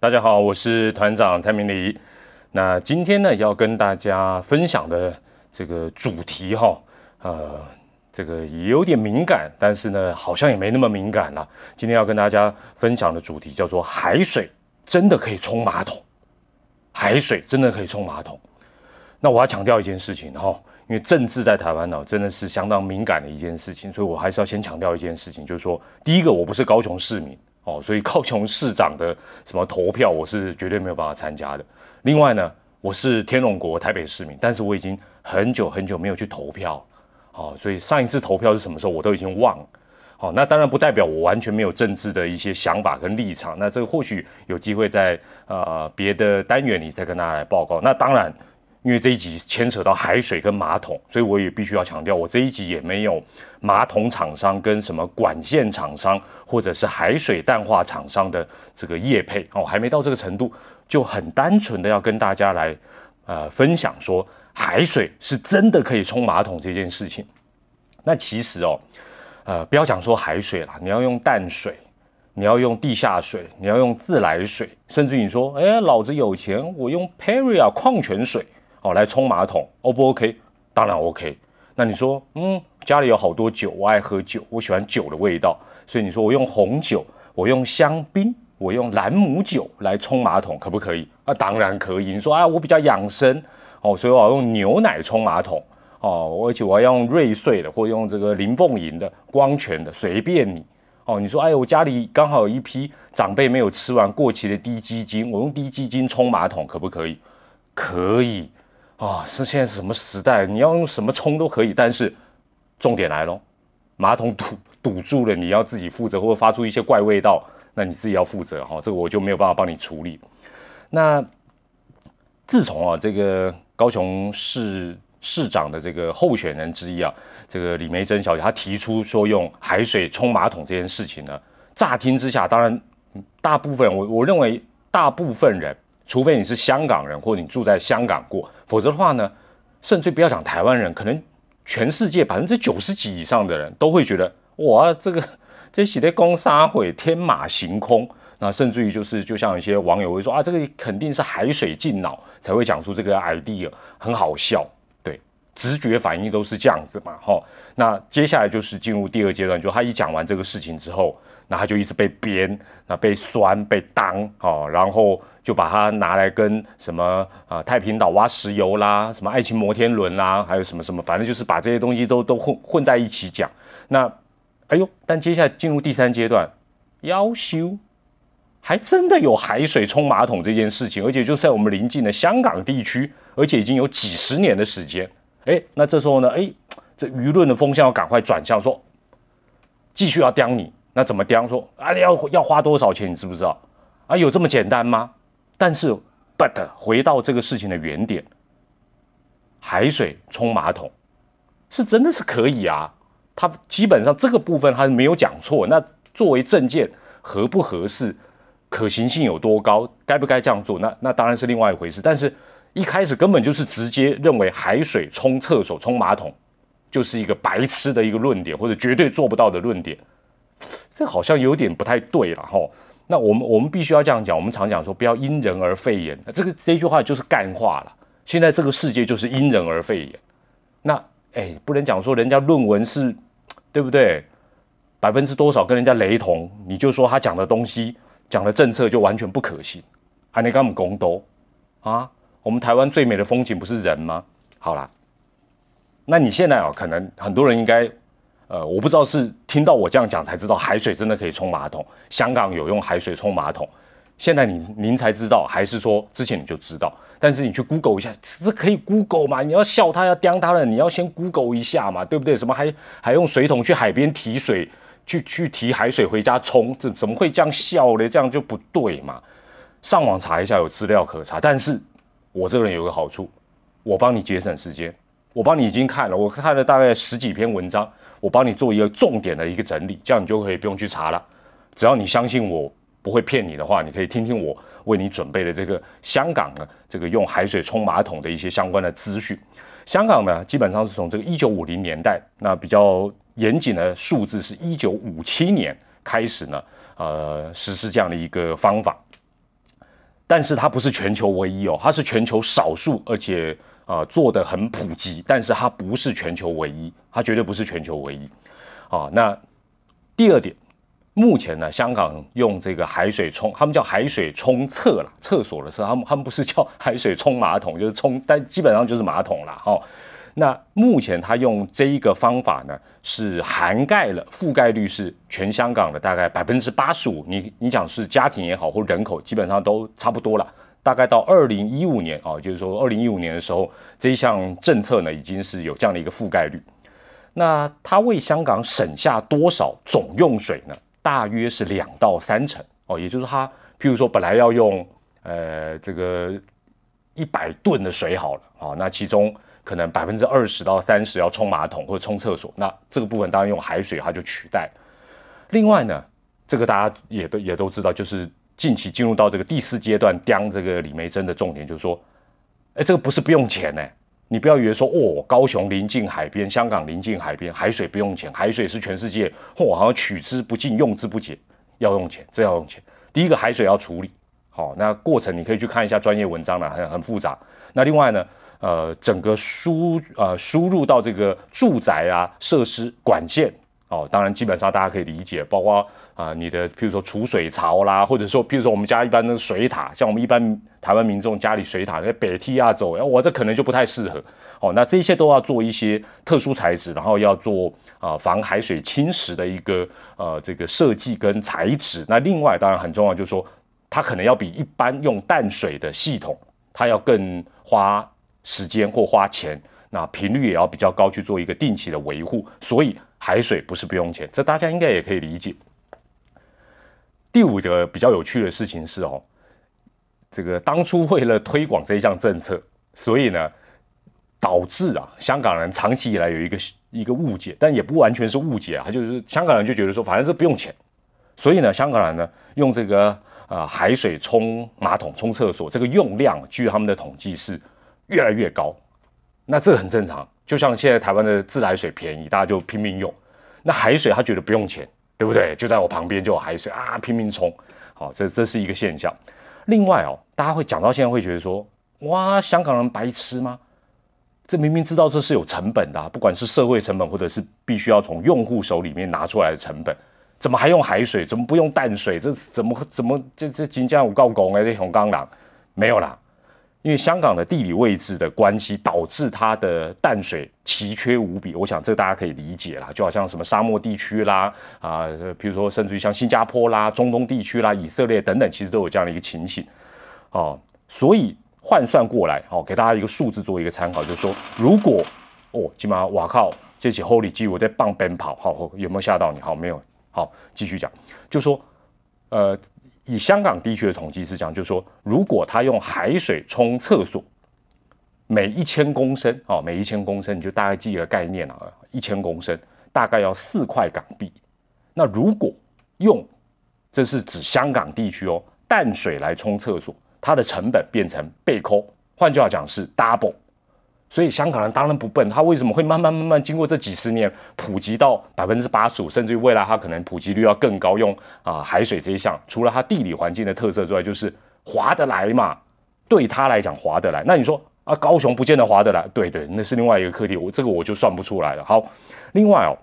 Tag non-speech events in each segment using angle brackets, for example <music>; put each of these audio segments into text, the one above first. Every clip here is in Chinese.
大家好，我是团长蔡明礼。那今天呢，要跟大家分享的这个主题哈，呃，这个也有点敏感，但是呢，好像也没那么敏感了。今天要跟大家分享的主题叫做海水真的可以冲马桶？海水真的可以冲马桶？那我要强调一件事情哈，因为政治在台湾呢，真的是相当敏感的一件事情，所以我还是要先强调一件事情，就是说，第一个，我不是高雄市民。哦，所以高雄市长的什么投票，我是绝对没有办法参加的。另外呢，我是天龙国台北市民，但是我已经很久很久没有去投票。哦，所以上一次投票是什么时候，我都已经忘了。好，那当然不代表我完全没有政治的一些想法跟立场。那这个或许有机会在呃别的单元里再跟大家来报告。那当然。因为这一集牵扯到海水跟马桶，所以我也必须要强调，我这一集也没有马桶厂商跟什么管线厂商或者是海水淡化厂商的这个业配哦，还没到这个程度，就很单纯的要跟大家来呃分享说，海水是真的可以冲马桶这件事情。那其实哦，呃，不要讲说海水啦，你要用淡水，你要用地下水，你要用自来水，甚至你说，哎，老子有钱，我用 Perrier 矿泉水。哦，来冲马桶，O 不 OK？当然 OK。那你说，嗯，家里有好多酒，我爱喝酒，我喜欢酒的味道，所以你说我用红酒，我用香槟，我用兰姆酒来冲马桶，可不可以？啊，当然可以。你说啊，我比较养生，哦，所以我要用牛奶冲马桶，哦，而且我要用瑞穗的，或用这个林凤营的、光泉的，随便你。哦，你说，哎，我家里刚好有一批长辈没有吃完过期的低基金，我用低基金冲马桶，可不可以？可以。啊，是现在是什么时代？你要用什么冲都可以，但是重点来喽，马桶堵堵住了，你要自己负责，或者发出一些怪味道，那你自己要负责哈。这个我就没有办法帮你处理。那自从啊，这个高雄市市长的这个候选人之一啊，这个李梅珍小姐，她提出说用海水冲马桶这件事情呢，乍听之下，当然大部分我我认为大部分人。除非你是香港人，或者你住在香港过，否则的话呢，甚至不要讲台湾人，可能全世界百分之九十几以上的人都会觉得，哇，这个 <laughs> 这写的公沙会天马行空。那甚至于就是，就像一些网友会说啊，这个肯定是海水进脑才会讲出这个 idea，很好笑。对，直觉反应都是这样子嘛，哈。那接下来就是进入第二阶段，就他一讲完这个事情之后。那他就一直被编，那被酸被当哦，然后就把它拿来跟什么啊太平岛挖石油啦，什么爱情摩天轮啦，还有什么什么，反正就是把这些东西都都混混在一起讲。那哎呦，但接下来进入第三阶段，要修，还真的有海水冲马桶这件事情，而且就在我们邻近的香港地区，而且已经有几十年的时间。哎，那这时候呢，哎，这舆论的风向要赶快转向，说继续要刁你。那怎么刁说啊？要要花多少钱？你知不知道？啊，有这么简单吗？但是，but 回到这个事情的原点，海水冲马桶是真的是可以啊。他基本上这个部分他是没有讲错。那作为证件合不合适，可行性有多高，该不该这样做？那那当然是另外一回事。但是一开始根本就是直接认为海水冲厕所、冲马桶就是一个白痴的一个论点，或者绝对做不到的论点。这好像有点不太对了哈。那我们我们必须要这样讲。我们常讲说不要因人而废言，这个这句话就是干话了。现在这个世界就是因人而废言。那哎，不能讲说人家论文是对不对？百分之多少跟人家雷同，你就说他讲的东西、讲的政策就完全不可信。还能跟我们公斗啊？我们台湾最美的风景不是人吗？好啦，那你现在啊，可能很多人应该。呃，我不知道是听到我这样讲才知道海水真的可以冲马桶，香港有用海水冲马桶，现在您您才知道，还是说之前你就知道？但是你去 Google 一下，这可以 Google 吗？你要笑他要刁他了，你要先 Google 一下嘛，对不对？什么还还用水桶去海边提水，去去提海水回家冲，怎怎么会这样笑呢？这样就不对嘛。上网查一下有资料可查，但是我这个人有个好处，我帮你节省时间，我帮你已经看了，我看了大概十几篇文章。我帮你做一个重点的一个整理，这样你就可以不用去查了。只要你相信我不会骗你的话，你可以听听我为你准备的这个香港的这个用海水冲马桶的一些相关的资讯。香港呢，基本上是从这个一九五零年代，那比较严谨的数字是一九五七年开始呢，呃，实施这样的一个方法。但是它不是全球唯一哦，它是全球少数，而且啊做的很普及，但是它不是全球唯一，它绝对不是全球唯一。啊，那第二点，目前呢，香港用这个海水冲，他们叫海水冲厕了，厕所的时候，他们他们不是叫海水冲马桶，<laughs> 就是冲，但基本上就是马桶了，哈。那目前他用这一个方法呢，是涵盖了覆盖率是全香港的大概百分之八十五。你你讲是家庭也好，或人口基本上都差不多了。大概到二零一五年啊，就是说二零一五年的时候，这一项政策呢已经是有这样的一个覆盖率。那它为香港省下多少总用水呢？大约是两到三成哦，也就是它，譬如说本来要用呃这个一百吨的水好了啊，那其中。可能百分之二十到三十要冲马桶或者冲厕所，那这个部分当然用海水它就取代。另外呢，这个大家也都也都知道，就是近期进入到这个第四阶段，刁这个李梅珍的重点就是说，哎，这个不是不用钱呢，你不要以为说哦，高雄临近海边，香港临近海边，海水不用钱，海水是全世界嚯，好像取之不尽，用之不竭，要用钱，这要用钱。第一个海水要处理好，那过程你可以去看一下专业文章了，很很复杂。那另外呢？呃，整个输呃输入到这个住宅啊设施管线哦，当然基本上大家可以理解，包括啊你的譬如说储水槽啦，或者说譬如说我们家一般的水塔，像我们一般台湾民众家里水塔在北梯啊走，我这可能就不太适合哦。那这些都要做一些特殊材质，然后要做啊防海水侵蚀的一个呃这个设计跟材质。那另外当然很重要，就是说它可能要比一般用淡水的系统，它要更花。时间或花钱，那频率也要比较高去做一个定期的维护，所以海水不是不用钱，这大家应该也可以理解。第五个比较有趣的事情是哦，这个当初为了推广这项政策，所以呢导致啊香港人长期以来有一个一个误解，但也不完全是误解啊，他就是香港人就觉得说反正是不用钱，所以呢香港人呢用这个啊海水冲马桶、冲厕所，这个用量据他们的统计是。越来越高，那这很正常。就像现在台湾的自来水便宜，大家就拼命用。那海水他觉得不用钱，对不对？就在我旁边就有海水啊，拼命冲。好，这这是一个现象。另外哦，大家会讲到现在会觉得说，哇，香港人白痴吗？这明明知道这是有成本的，不管是社会成本或者是必须要从用户手里面拿出来的成本，怎么还用海水？怎么不用淡水？这怎么怎么这这金家五告拱哎，这红钢狼没有啦。因为香港的地理位置的关系，导致它的淡水奇缺无比。我想这大家可以理解啦，就好像什么沙漠地区啦，啊，比如说甚至于像新加坡啦、中东地区啦、以色列等等，其实都有这样的一个情形。哦，所以换算过来，哦，给大家一个数字做一个参考，就是说，如果哦，起码哇靠，这起 Holy 机我在棒奔跑，好，有没有吓到你？好，没有。好，继续讲，就说，呃。以香港地区的统计是讲，就是说，如果他用海水冲厕所，每一千公升啊，每一千公升，你就大概记一个概念啊，一千公升大概要四块港币。那如果用，这是指香港地区哦，淡水来冲厕所，它的成本变成倍扣，换句话讲是 double。所以香港人当然不笨，他为什么会慢慢慢慢经过这几十年普及到百分之八十五，甚至于未来它可能普及率要更高？用啊海水这一项，除了它地理环境的特色之外，就是划得来嘛。对他来讲划得来，那你说啊高雄不见得划得来，对对，那是另外一个课题，我这个我就算不出来了。好，另外哦，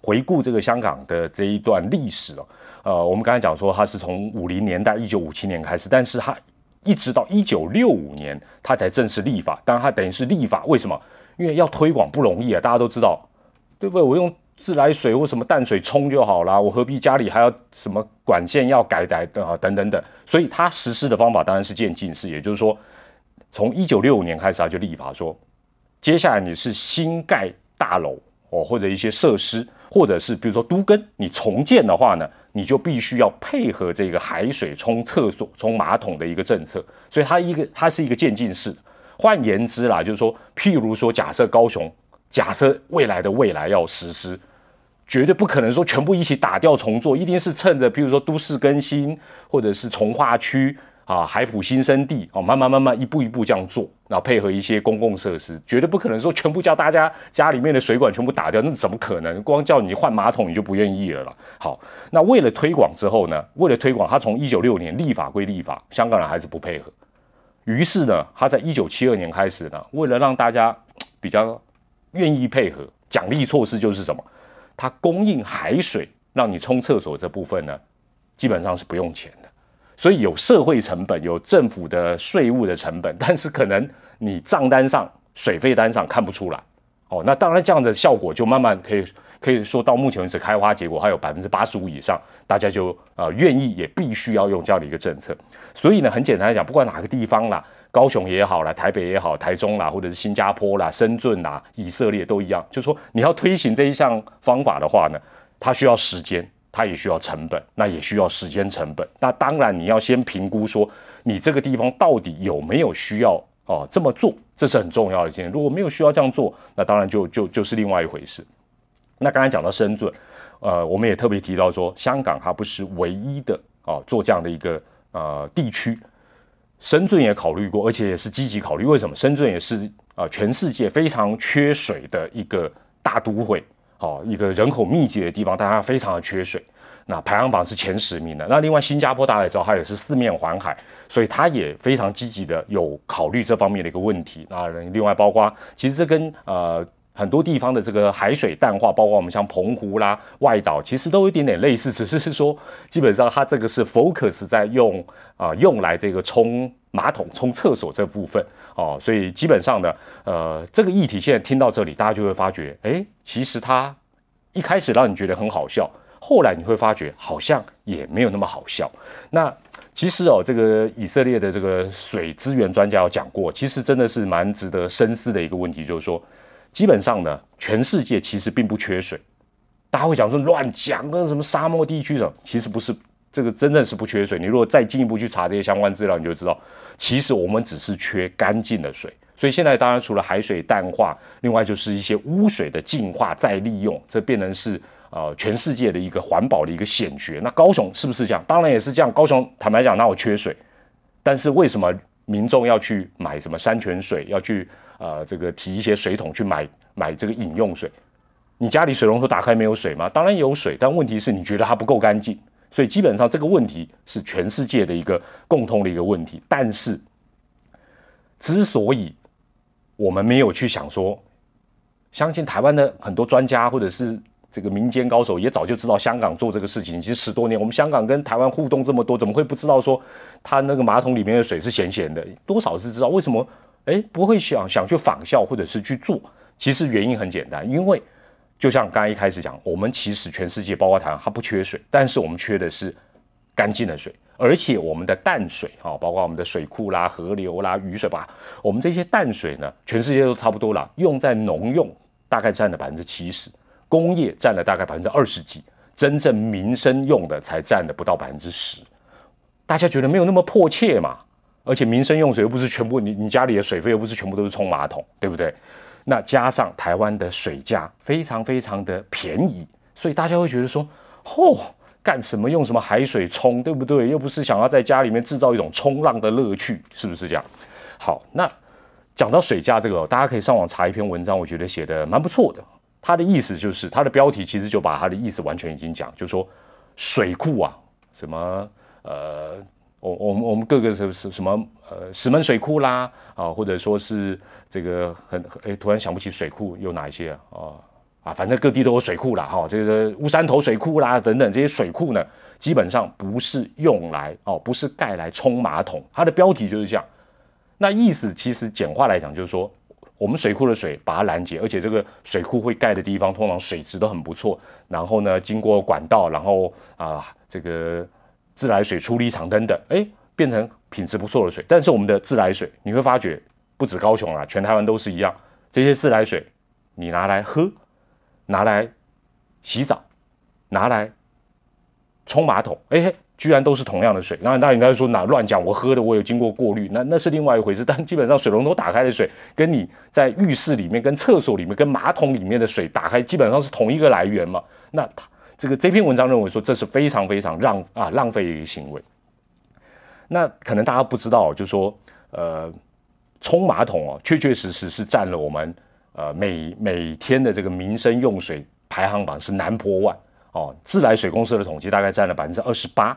回顾这个香港的这一段历史哦，呃，我们刚才讲说它是从五零年代一九五七年开始，但是它。一直到一九六五年，他才正式立法。当然，他等于是立法，为什么？因为要推广不容易啊，大家都知道，对不对？我用自来水或什么淡水冲就好了，我何必家里还要什么管线要改改的啊？等等等。所以他实施的方法当然是渐进式，也就是说，从一九六五年开始他就立法说，接下来你是新盖大楼哦，或者一些设施，或者是比如说都根你重建的话呢？你就必须要配合这个海水冲厕所、冲马桶的一个政策，所以它一个它是一个渐进式。换言之啦，就是说，譬如说，假设高雄，假设未来的未来要实施，绝对不可能说全部一起打掉重做，一定是趁着譬如说都市更新或者是从化区啊，海普新生地哦，慢慢慢慢一步一步这样做，然后配合一些公共设施，绝对不可能说全部叫大家家里面的水管全部打掉，那怎么可能？光叫你换马桶你就不愿意了啦。好，那为了推广之后呢，为了推广，他从一九六年立法归立法，香港人还是不配合。于是呢，他在一九七二年开始呢，为了让大家比较愿意配合，奖励措施就是什么？他供应海水让你冲厕所这部分呢，基本上是不用钱的。所以有社会成本，有政府的税务的成本，<laughs> 但是可能你账单上、水费单上看不出来。哦，那当然这样的效果就慢慢可以可以说到目前为止开花结果，还有百分之八十五以上，大家就呃愿意也必须要用这样的一个政策。所以呢，很简单来讲，不管哪个地方啦，高雄也好啦，台北也好，台中啦，或者是新加坡啦、深圳啦、以色列都一样，就说你要推行这一项方法的话呢，它需要时间。它也需要成本，那也需要时间成本。那当然，你要先评估说，你这个地方到底有没有需要哦这么做，这是很重要的一件。如果没有需要这样做，那当然就就就是另外一回事。那刚才讲到深圳，呃，我们也特别提到说，香港它不是唯一的哦做这样的一个呃地区，深圳也考虑过，而且也是积极考虑。为什么？深圳也是啊全世界非常缺水的一个大都会。哦，一个人口密集的地方，大家非常的缺水，那排行榜是前十名的。那另外新加坡大家也知道，它也是四面环海，所以它也非常积极的有考虑这方面的一个问题。那另外包括，其实这跟呃很多地方的这个海水淡化，包括我们像澎湖啦、外岛，其实都有一点点类似，<laughs> 只是是说基本上它这个是 focus 在用啊用来这个冲马桶、冲厕所这部分哦，所以基本上呢，呃，这个议题现在听到这里，大家就会发觉，哎，其实它一开始让你觉得很好笑，后来你会发觉好像也没有那么好笑。那其实哦，这个以色列的这个水资源专家有讲过，其实真的是蛮值得深思的一个问题，就是说，基本上呢，全世界其实并不缺水。大家会讲说乱讲，那什么沙漠地区的，其实不是。这个真的是不缺水。你如果再进一步去查这些相关资料，你就知道，其实我们只是缺干净的水。所以现在当然除了海水淡化，另外就是一些污水的净化再利用，这变成是呃全世界的一个环保的一个显学。那高雄是不是这样？当然也是这样。高雄坦白讲，那我缺水，但是为什么民众要去买什么山泉水，要去呃这个提一些水桶去买买这个饮用水？你家里水龙头打开没有水吗？当然有水，但问题是你觉得它不够干净。所以基本上这个问题是全世界的一个共通的一个问题，但是之所以我们没有去想说，相信台湾的很多专家或者是这个民间高手也早就知道香港做这个事情，其实十多年，我们香港跟台湾互动这么多，怎么会不知道说他那个马桶里面的水是咸咸的？多少是知道，为什么？哎，不会想想去仿效或者是去做？其实原因很简单，因为。就像刚才一开始讲，我们其实全世界包括台湾，它不缺水，但是我们缺的是干净的水，而且我们的淡水啊，包括我们的水库啦、河流啦、雨水吧，我们这些淡水呢，全世界都差不多了，用在农用大概占了百分之七十，工业占了大概百分之二十几，真正民生用的才占了不到百分之十。大家觉得没有那么迫切嘛？而且民生用水又不是全部，你你家里的水费又不是全部都是冲马桶，对不对？那加上台湾的水价非常非常的便宜，所以大家会觉得说，嚯，干什么用什么海水冲，对不对？又不是想要在家里面制造一种冲浪的乐趣，是不是这样？好，那讲到水价这个，大家可以上网查一篇文章，我觉得写的蛮不错的。它的意思就是，它的标题其实就把它的意思完全已经讲，就说水库啊，什么呃。我我们我们各个是是什么呃石门水库啦啊，或者说是这个很哎突然想不起水库有哪一些啊啊，反正各地都有水库啦哈，这个乌山头水库啦等等这些水库呢，基本上不是用来哦，不是盖来冲马桶，它的标题就是这样。那意思其实简化来讲就是说，我们水库的水把它拦截，而且这个水库会盖的地方通常水质都很不错，然后呢经过管道，然后啊这个。自来水处理厂等等，哎，变成品质不错的水。但是我们的自来水，你会发觉不止高雄啊，全台湾都是一样。这些自来水，你拿来喝，拿来洗澡，拿来冲马桶，哎，居然都是同样的水。那那应该说哪乱讲？我喝的我有经过过滤，那那是另外一回事。但基本上水龙头打开的水，跟你在浴室里面、跟厕所里面、跟马桶里面的水打开，基本上是同一个来源嘛？那它。这个这篇文章认为说这是非常非常浪啊浪费的一个行为。那可能大家不知道，就是说，呃，冲马桶哦，确确实实是占了我们呃每每天的这个民生用水排行榜是南坡万哦。自来水公司的统计大概占了百分之二十八，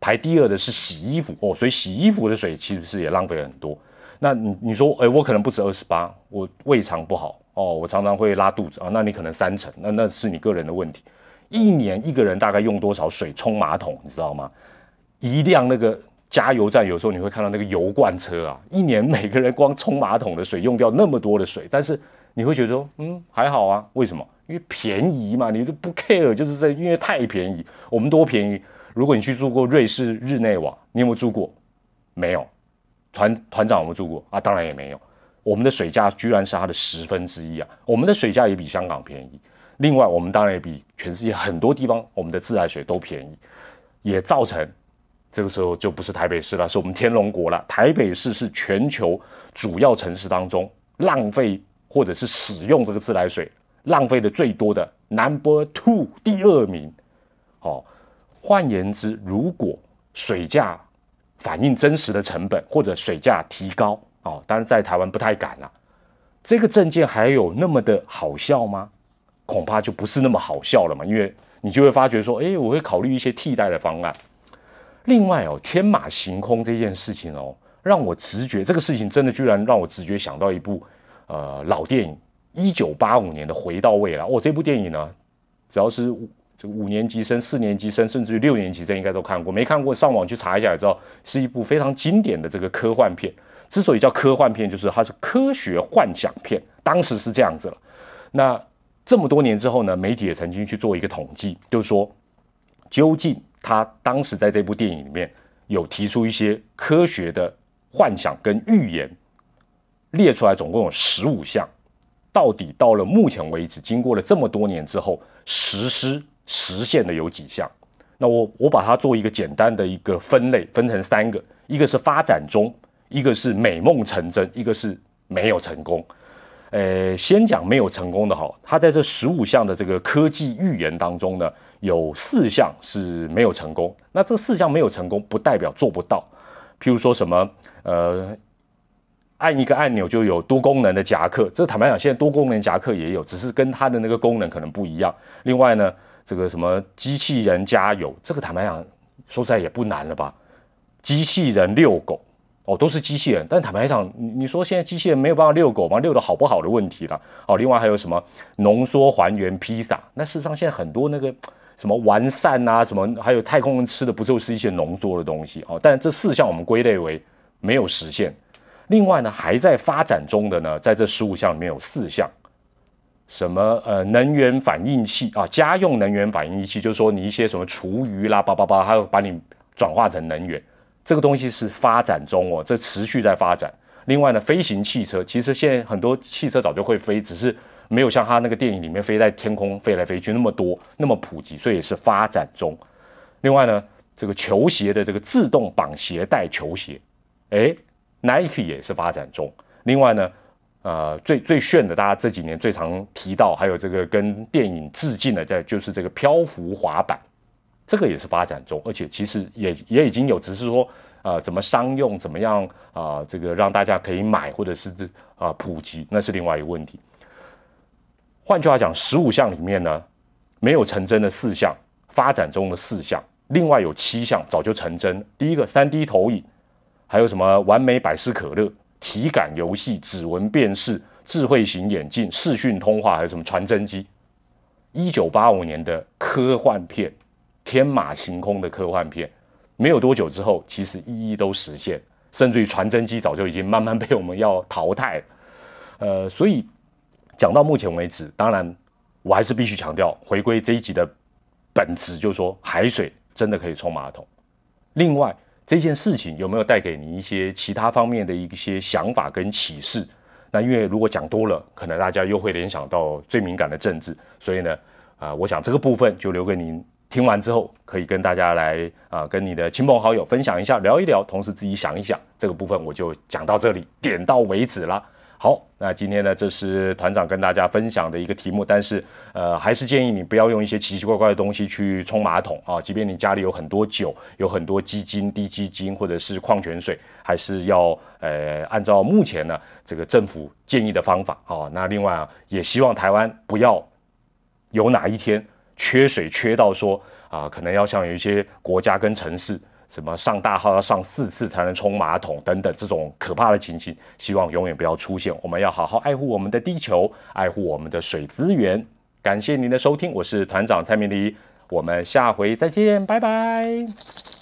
排第二的是洗衣服哦，所以洗衣服的水其实是也浪费很多。那你你说，哎，我可能不止二十八，我胃肠不好哦，我常常会拉肚子啊，那你可能三成，那那是你个人的问题。一年一个人大概用多少水冲马桶，你知道吗？一辆那个加油站，有时候你会看到那个油罐车啊，一年每个人光冲马桶的水用掉那么多的水，但是你会觉得说，嗯，还好啊，为什么？因为便宜嘛，你都不 care，就是在因为太便宜。我们多便宜？如果你去住过瑞士日内瓦，你有没有住过？没有。团团长有没有住过啊？当然也没有。我们的水价居然是它的十分之一啊！我们的水价也比香港便宜。另外，我们当然也比全世界很多地方我们的自来水都便宜，也造成这个时候就不是台北市了，是我们天龙国了。台北市是全球主要城市当中浪费或者是使用这个自来水浪费的最多的 number two 第二名。哦，换言之，如果水价反映真实的成本或者水价提高，哦，当然在台湾不太敢了。这个证件还有那么的好笑吗？恐怕就不是那么好笑了嘛，因为你就会发觉说，哎，我会考虑一些替代的方案。另外哦，天马行空这件事情哦，让我直觉这个事情真的居然让我直觉想到一部呃老电影，一九八五年的《回到未来》。哦，这部电影呢，只要是这个五年级生、四年级生，甚至于六年级生应该都看过。没看过，上网去查一下也知道，是一部非常经典的这个科幻片。之所以叫科幻片，就是它是科学幻想片，当时是这样子了。那这么多年之后呢，媒体也曾经去做一个统计，就是说，究竟他当时在这部电影里面有提出一些科学的幻想跟预言，列出来总共有十五项，到底到了目前为止，经过了这么多年之后，实施实现的有几项？那我我把它做一个简单的一个分类，分成三个，一个是发展中，一个是美梦成真，一个是没有成功。呃，先讲没有成功的哈，他在这十五项的这个科技预言当中呢，有四项是没有成功。那这四项没有成功，不代表做不到。譬如说什么，呃，按一个按钮就有多功能的夹克，这坦白讲，现在多功能夹克也有，只是跟它的那个功能可能不一样。另外呢，这个什么机器人加油，这个坦白讲，说实在也不难了吧？机器人遛狗。哦，都是机器人，但坦白讲，你你说现在机器人没有办法遛狗吗？遛的好不好的问题了。哦，另外还有什么浓缩还原披萨？那事实上现在很多那个什么完善啊，什么还有太空人吃的不就是一些浓缩的东西？哦，但这四项我们归类为没有实现。另外呢，还在发展中的呢，在这十五项里面有四项，什么呃能源反应器啊，家用能源反应器，就是说你一些什么厨余啦，叭叭叭，还有把你转化成能源。这个东西是发展中哦，这持续在发展。另外呢，飞行汽车其实现在很多汽车早就会飞，只是没有像他那个电影里面飞在天空飞来飞去那么多那么普及，所以也是发展中。另外呢，这个球鞋的这个自动绑鞋带球鞋，哎，Nike 也是发展中。另外呢，呃，最最炫的，大家这几年最常提到，还有这个跟电影致敬的，在就是这个漂浮滑板。这个也是发展中，而且其实也也已经有，只是说，呃，怎么商用，怎么样啊，这个让大家可以买，或者是啊普及，那是另外一个问题。换句话讲，十五项里面呢，没有成真的四项，发展中的四项，另外有七项早就成真。第一个三 D 投影，还有什么完美百事可乐、体感游戏、指纹辨识、智慧型眼镜、视讯通话，还有什么传真机。一九八五年的科幻片。天马行空的科幻片，没有多久之后，其实一一都实现，甚至于传真机早就已经慢慢被我们要淘汰了。呃，所以讲到目前为止，当然我还是必须强调，回归这一集的本质，就是说海水真的可以冲马桶。另外，这件事情有没有带给你一些其他方面的一些想法跟启示？那因为如果讲多了，可能大家又会联想到最敏感的政治，所以呢，啊，我想这个部分就留给您。听完之后，可以跟大家来啊，跟你的亲朋好友分享一下，聊一聊，同时自己想一想。这个部分我就讲到这里，点到为止了。好，那今天呢，这是团长跟大家分享的一个题目，但是呃，还是建议你不要用一些奇奇怪怪的东西去冲马桶啊。即便你家里有很多酒，有很多鸡精、低基精或者是矿泉水，还是要呃按照目前呢这个政府建议的方法啊。那另外啊，也希望台湾不要有哪一天缺水缺到说啊，可能要像有一些国家跟城市。什么上大号要上四次才能冲马桶等等这种可怕的情形，希望永远不要出现。我们要好好爱护我们的地球，爱护我们的水资源。感谢您的收听，我是团长蔡明黎，我们下回再见，拜拜。